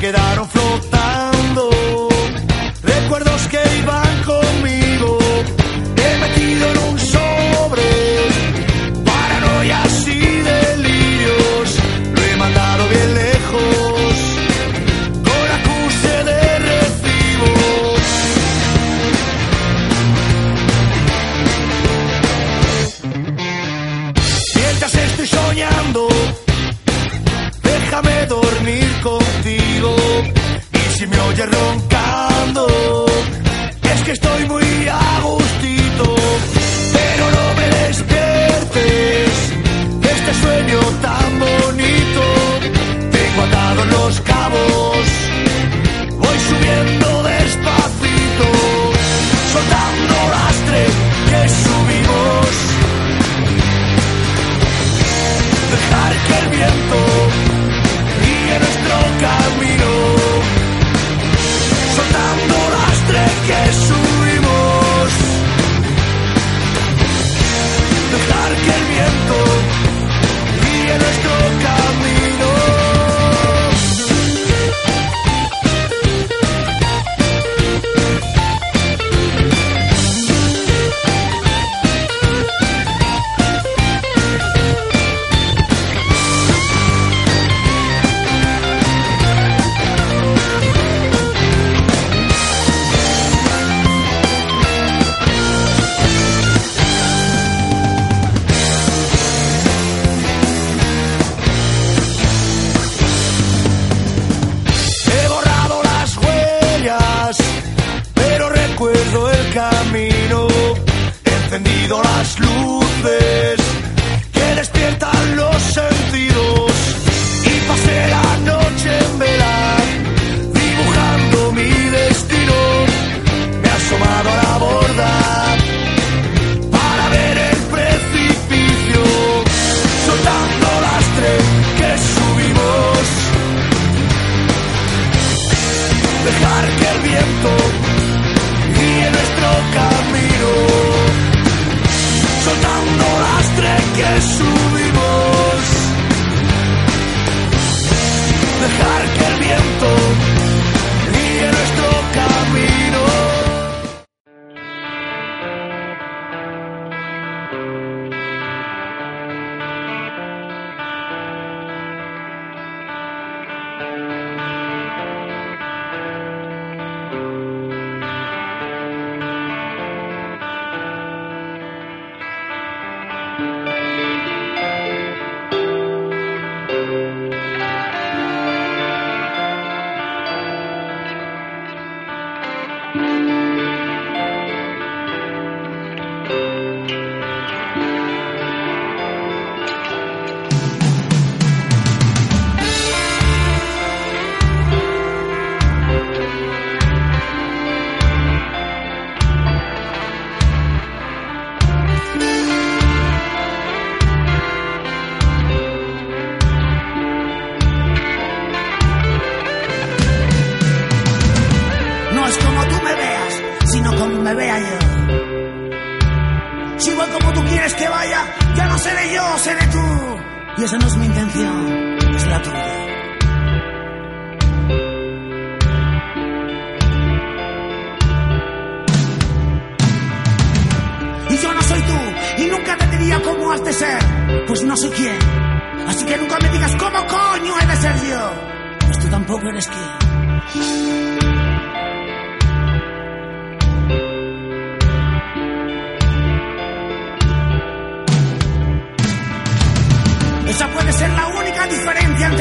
quedaron. dans la slow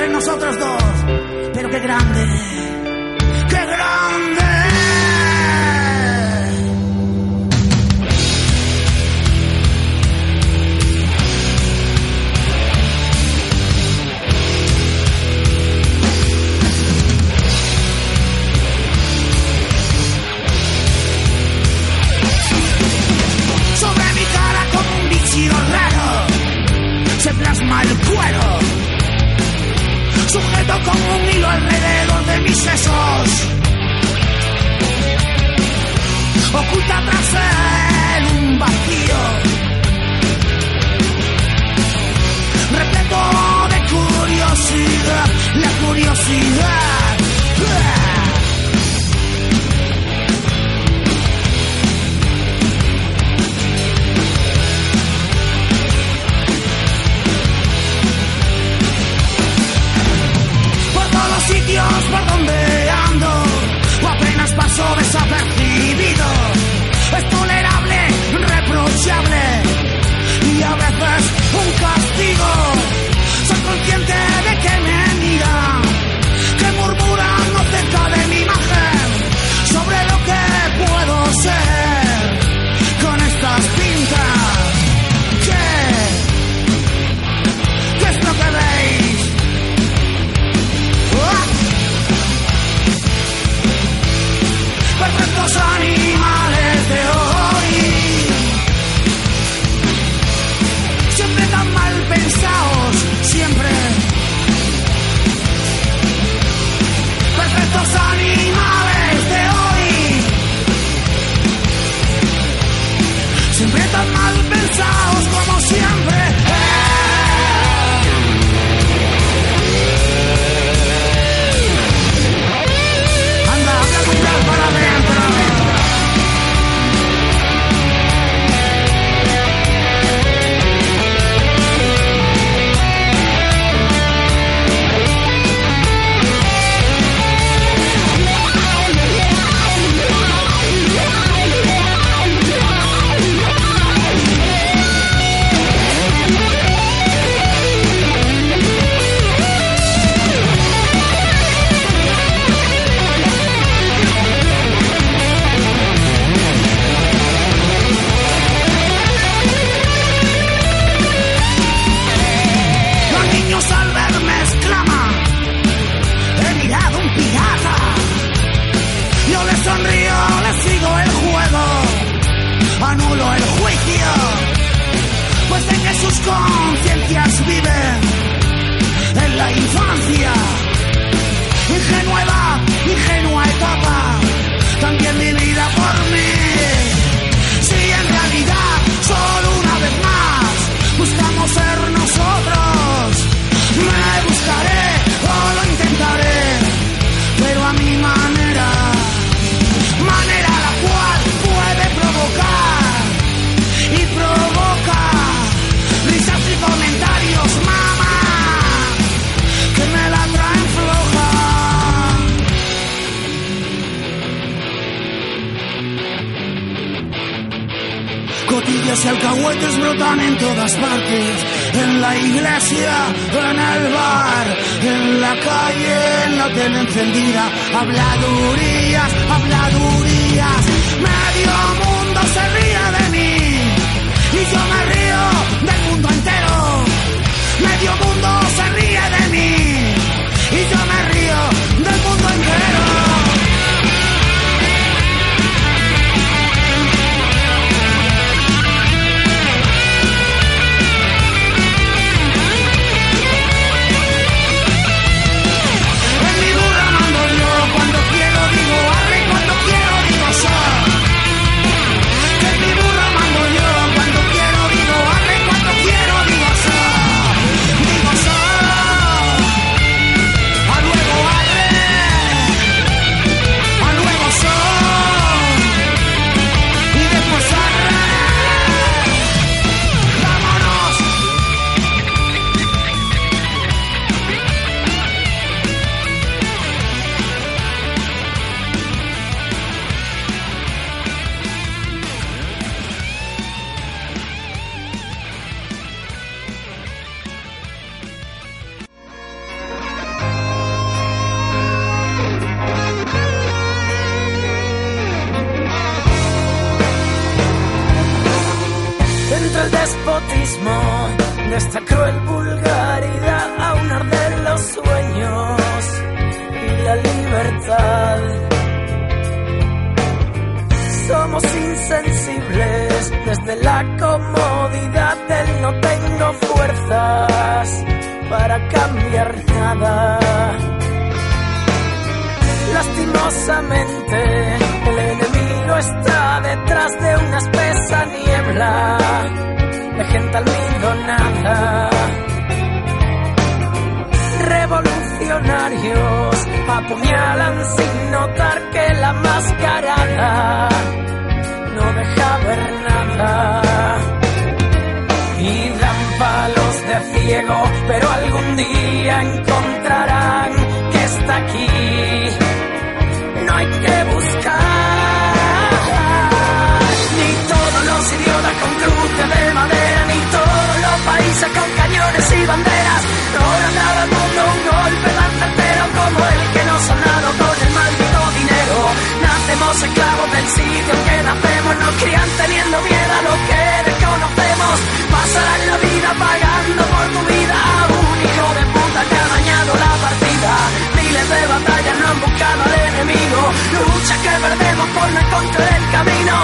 nosotros dos. Pero qué grande, qué grande. sujeto con un hilo alrededor de mis sesos. Oculta tras él un vacío, repleto de curiosidad, la curiosidad. Por donde ando, o apenas paso desapercibido. Es tolerable, reprochable y a veces un castigo. Soy consciente de que me miran. habladurías, habladurías, medio Insensibles desde la comodidad del no tengo fuerzas para cambiar nada. Lastimosamente, el enemigo está detrás de una espesa niebla de gente almidonada. Revolucionarios apuñalan sin notar que la mascarada no deja ver nada. Y dan palos de ciego, pero algún día encontrarán que está aquí. No hay que buscar ni todos los idiotas con cruces de madera, ni todos los países con cañones y banderas. No le al mundo un golpe tan certero como el que nos han dado con el maldito dinero. Nacemos esclavos del sitio que nacemos, nos crían teniendo miedo a lo que desconocemos. Pasarán la vida pagando por tu vida un hijo de puta que ha dañado la partida. Miles de batallas no han buscado al enemigo, luchas que perdemos por no encontrar el camino.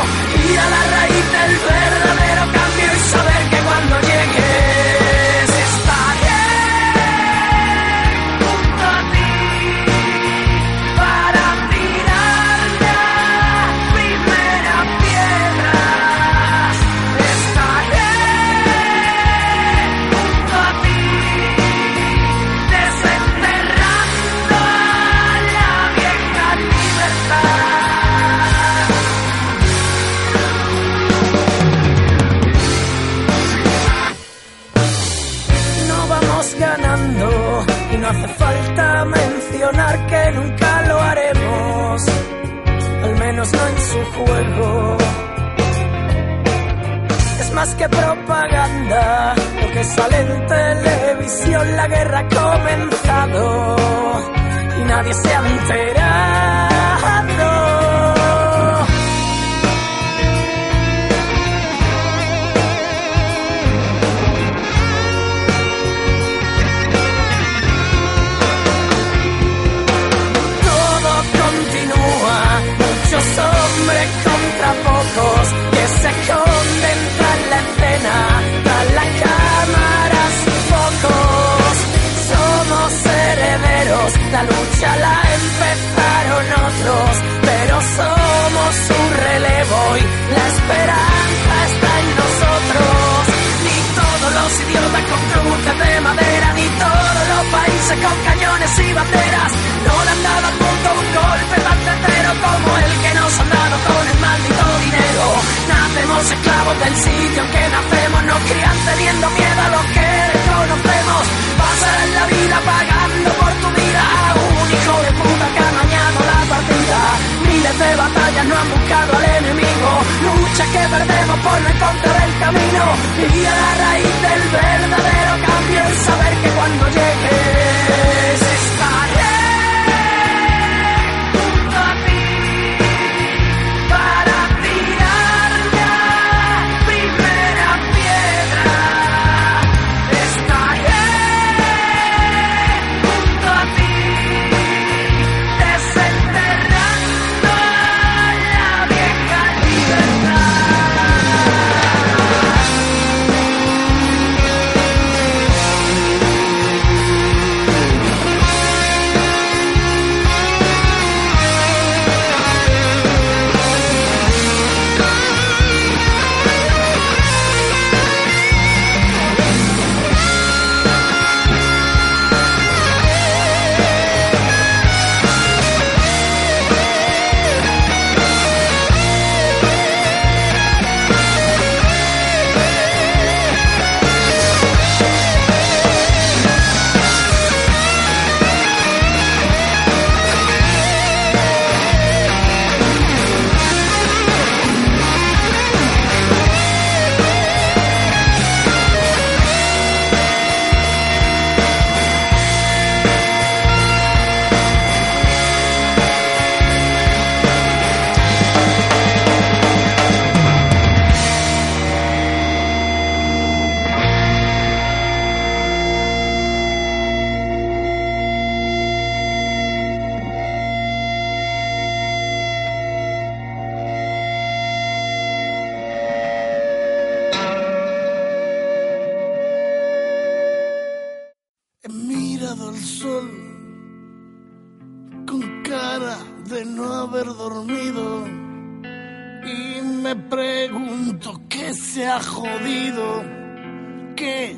Ir a la raíz del verdadero cambio la lucha la empezaron otros, pero somos su relevo y la esperanza está en nosotros. Ni todos los idiotas con cruces de madera, ni todos los países con cañones y banderas. No le han dado al mundo un golpe tan certero como el que nos han dado con el maldito dinero. Nacemos esclavos del sitio en que nacemos, nos crían teniendo miedo a lo que desconocemos. Pasarán la vida pagando por tu vida a un hijo de puta que ha dañado la partida. Miles de batallas no han buscado al enemigo, luchas que perdemos por no encontrar el camino. Y a la raíz del verdadero cambio el saber que cuando llegues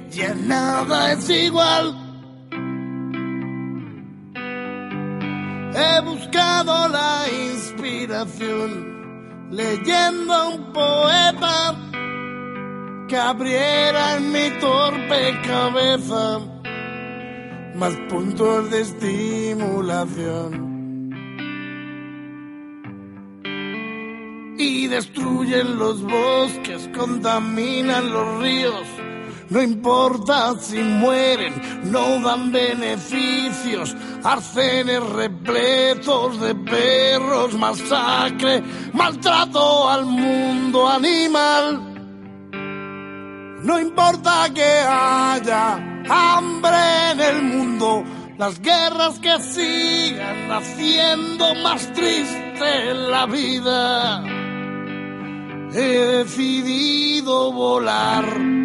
ya nada es igual. He buscado la inspiración leyendo un poeta que abriera en mi torpe cabeza más puntos de estimulación. y destruyen los bosques, contaminan los ríos, no importa si mueren, no dan beneficios, arcenes repletos de perros, masacre, maltrato al mundo animal. No importa que haya hambre en el mundo, las guerras que sigan haciendo más triste la vida. He decidido volar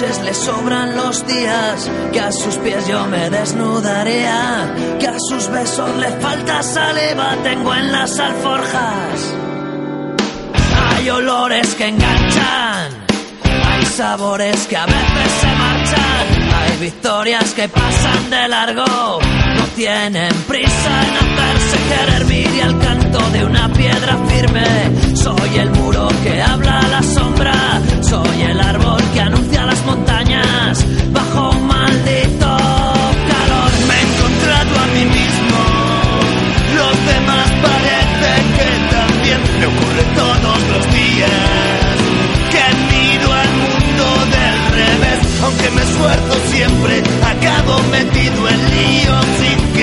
noches le sobran los días, que a sus pies yo me desnudaría, que a sus besos le falta saliva, tengo en las alforjas. Hay olores que enganchan, hay sabores que a veces se marchan, hay victorias que pasan de largo, no tienen prisa en hacerse querer, mire al canto de una piedra firme, soy el muro que habla a la sombra, soy el árbol que anuncia que miro al mundo del revés, aunque me esfuerzo siempre, acabo metido en lío sin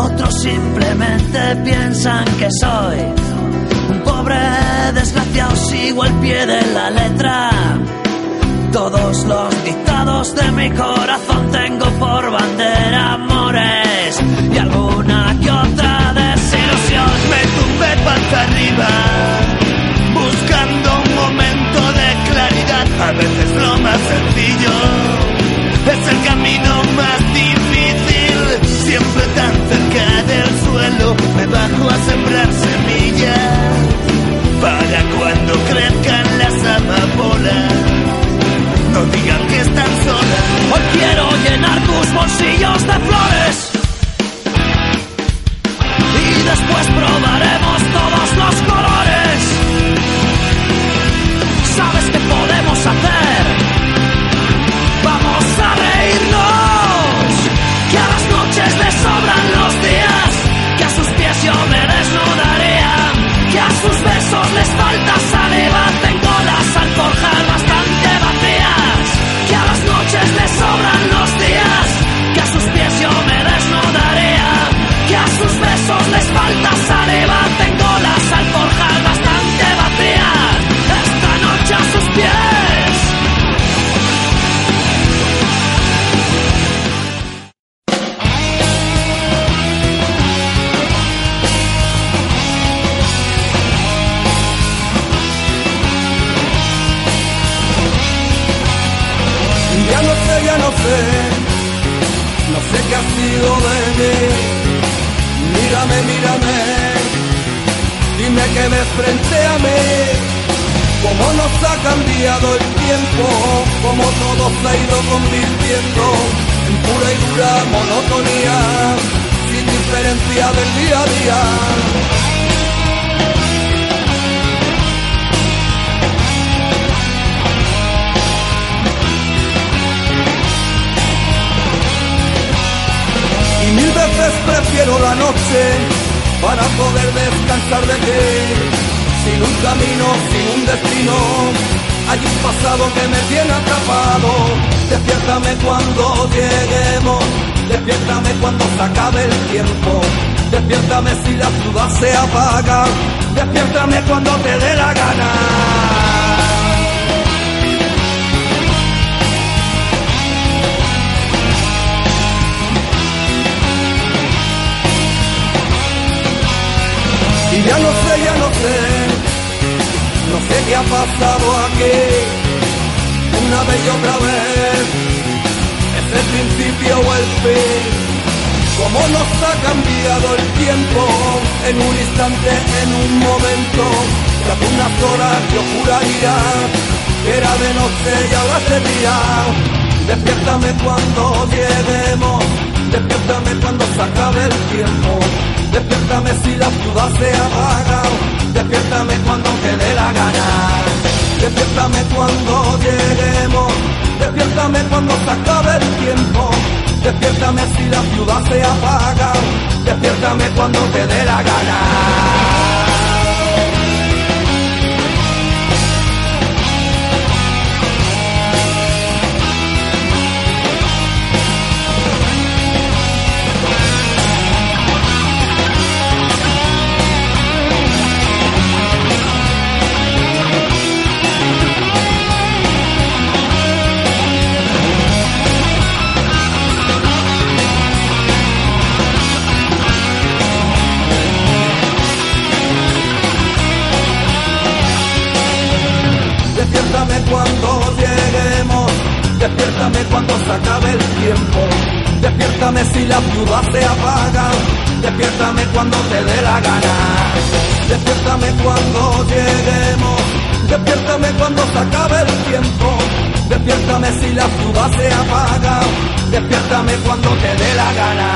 otros simplemente piensan que soy un pobre desgraciado, sigo al pie de la letra. Todos los dictados de mi corazón tengo por bandera amores y alguna que otra desilusión. Me tumbé panza arriba buscando un momento de claridad. A veces lo más sencillo es el camino más difícil. Siempre tan bajo a sembrar semillas para cuando crezcan las amapolas. No digan que están solas. Hoy quiero llenar tus bolsillos de flores. Y después les falta saliva. Tengo las alforjas bastante vacías. Que a las noches le sobran los días. Que a sus pies yo me desnudaría. Que a sus besos les falta saliva. Pasado aquí, una vez y otra vez, es el principio o el fin. Cómo nos ha cambiado el tiempo en un instante, en un momento, hace unas horas yo juraría que era de noche y ahora es de día. Despiértame cuando lleguemos, despiértame cuando se acabe el tiempo, despiértame si la ciudad se apaga, despiértame cuando te dé la gana, despiértame cuando lleguemos, despiértame cuando se acabe el tiempo, despiértame si la ciudad se apaga, despiértame cuando te dé la gana. Despiértame si la ciudad se apaga, despiértame cuando te dé la gana, despiértame cuando lleguemos, despiértame cuando se acabe el tiempo, despiértame si la ciudad se apaga, despiértame cuando te dé la gana.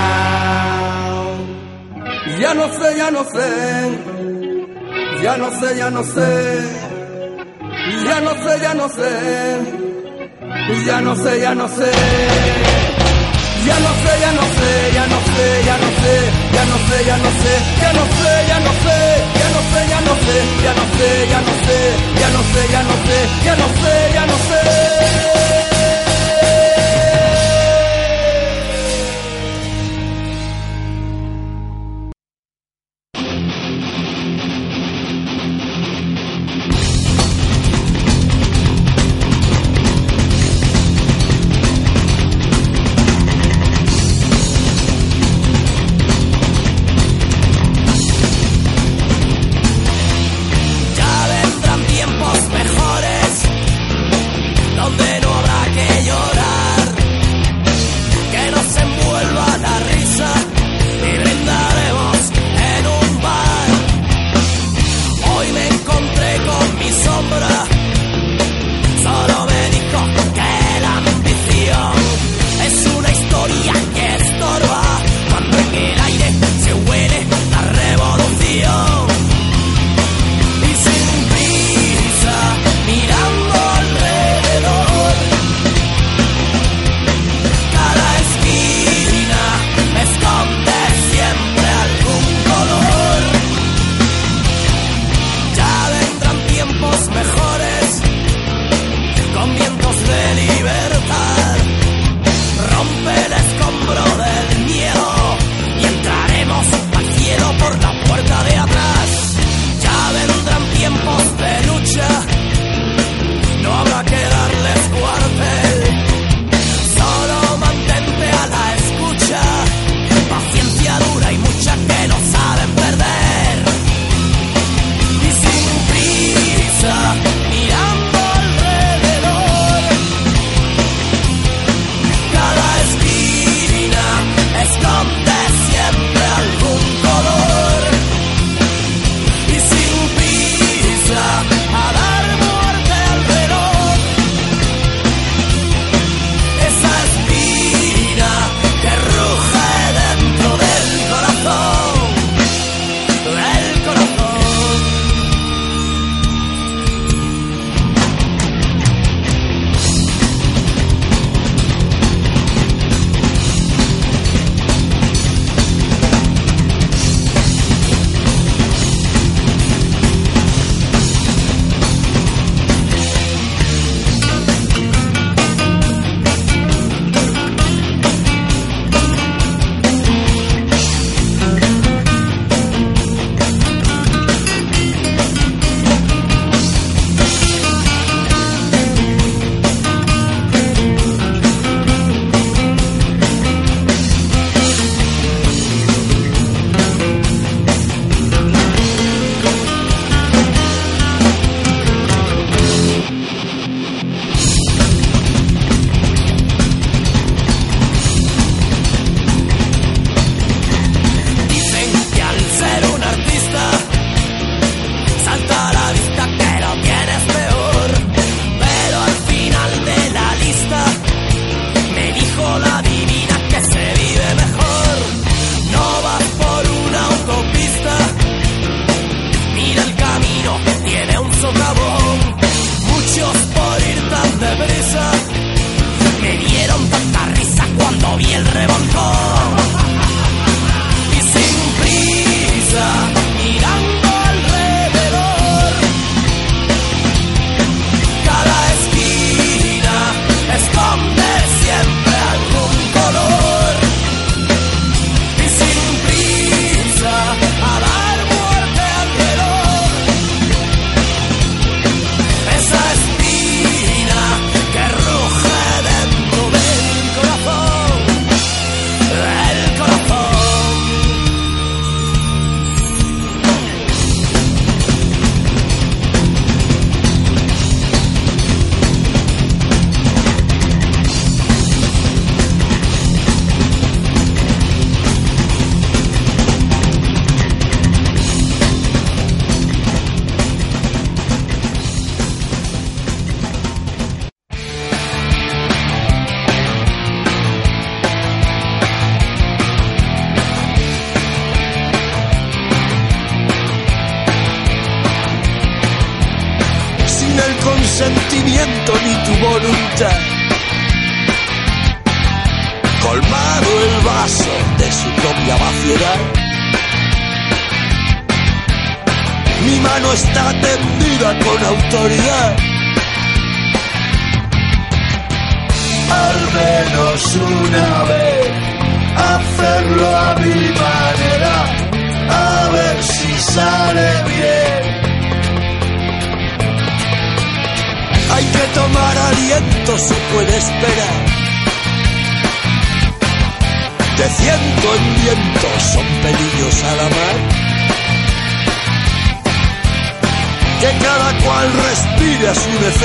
Ya no sé, ya no sé, ya no sé, ya no sé. Ya no sé, ya no sé. Ya no sé, ya no sé. Ya no sé, ya no sé, ya no sé, ya no sé, ya no sé, ya no sé, ya no sé, ya no sé, ya no sé, ya no sé, ya no sé, ya no sé, ya no sé, ya no sé, ya no sé, ya no sé.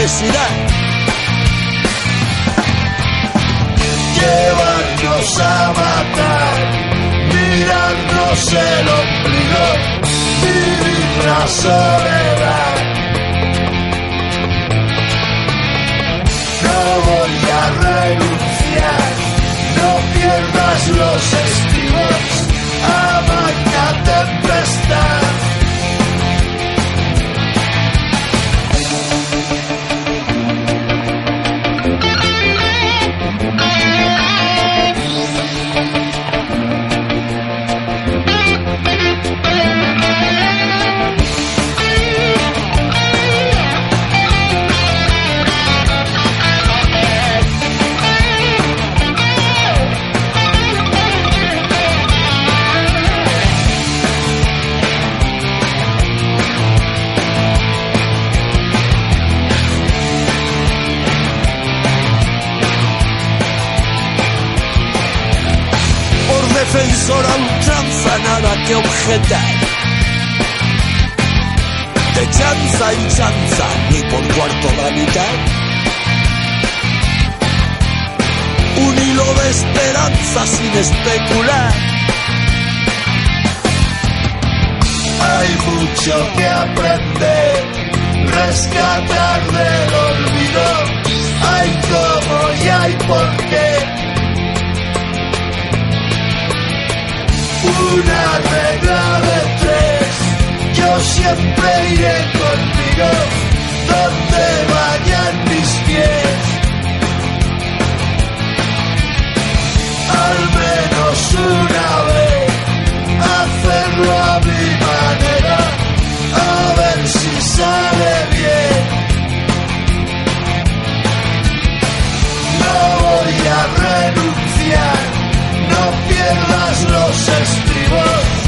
Necesidad. Llevarnos a matar, mirarnos el ombligo, vivir la soledad. no voy a renunciar. No pierdas los estribos, amaña tempestad. Nada que objetar. De chanza en chanza, ni por cuarto la mitad. Un hilo de esperanza sin especular. Hay mucho que aprender, rescatar del olvido. Hay cómo y hay por qué. Una regla de tres. Yo siempre iré contigo donde vayan mis pies. Al menos una vez hacerlo a mi manera, a ver si sale voy